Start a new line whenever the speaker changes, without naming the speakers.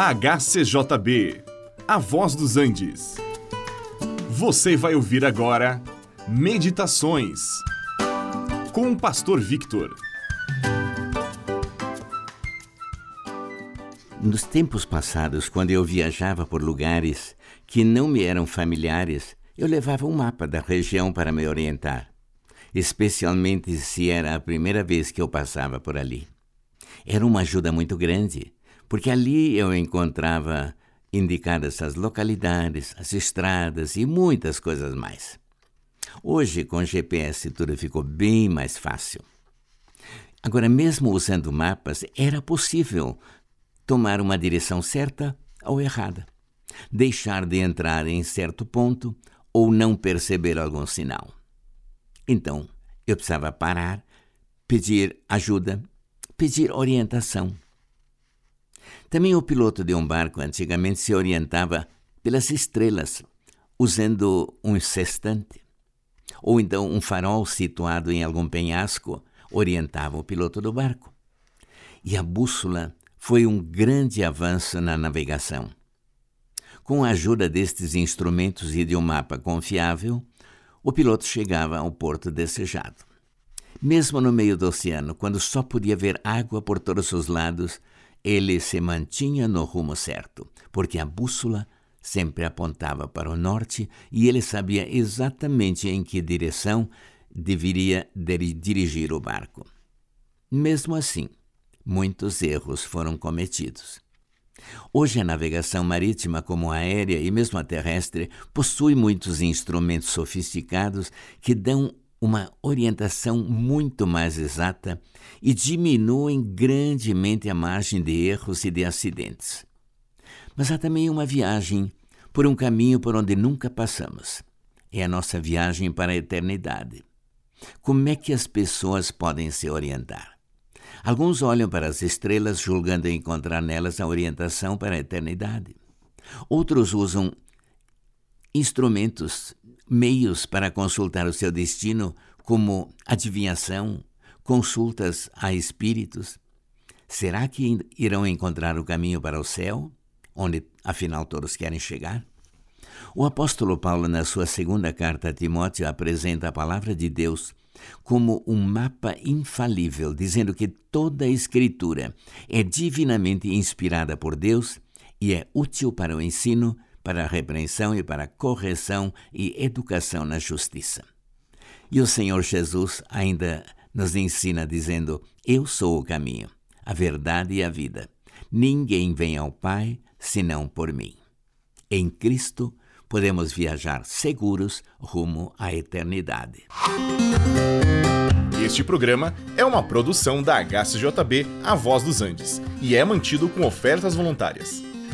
HCJB, A Voz dos Andes. Você vai ouvir agora Meditações com o Pastor Victor.
Nos tempos passados, quando eu viajava por lugares que não me eram familiares, eu levava um mapa da região para me orientar, especialmente se era a primeira vez que eu passava por ali. Era uma ajuda muito grande porque ali eu encontrava indicadas as localidades, as estradas e muitas coisas mais. Hoje, com GPS, tudo ficou bem mais fácil. Agora, mesmo usando mapas, era possível tomar uma direção certa ou errada, deixar de entrar em certo ponto ou não perceber algum sinal. Então, eu precisava parar, pedir ajuda, pedir orientação. Também o piloto de um barco antigamente se orientava pelas estrelas, usando um sextante. Ou então um farol situado em algum penhasco orientava o piloto do barco. E a bússola foi um grande avanço na navegação. Com a ajuda destes instrumentos e de um mapa confiável, o piloto chegava ao porto desejado. Mesmo no meio do oceano, quando só podia ver água por todos os lados, ele se mantinha no rumo certo, porque a bússola sempre apontava para o norte e ele sabia exatamente em que direção deveria dirigir o barco. Mesmo assim, muitos erros foram cometidos. Hoje a navegação marítima, como aérea e mesmo a terrestre, possui muitos instrumentos sofisticados que dão uma orientação muito mais exata e diminuem grandemente a margem de erros e de acidentes. Mas há também uma viagem por um caminho por onde nunca passamos. É a nossa viagem para a eternidade. Como é que as pessoas podem se orientar? Alguns olham para as estrelas julgando encontrar nelas a orientação para a eternidade. Outros usam instrumentos meios para consultar o seu destino, como adivinhação, consultas a espíritos. Será que irão encontrar o caminho para o céu, onde afinal todos querem chegar? O apóstolo Paulo, na sua segunda carta a Timóteo, apresenta a palavra de Deus como um mapa infalível, dizendo que toda a Escritura é divinamente inspirada por Deus e é útil para o ensino, para a repreensão e para a correção e educação na justiça. E o Senhor Jesus ainda nos ensina dizendo: Eu sou o caminho, a verdade e a vida. Ninguém vem ao Pai senão por mim. Em Cristo podemos viajar seguros rumo à eternidade.
Este programa é uma produção da HCJB A Voz dos Andes e é mantido com ofertas voluntárias.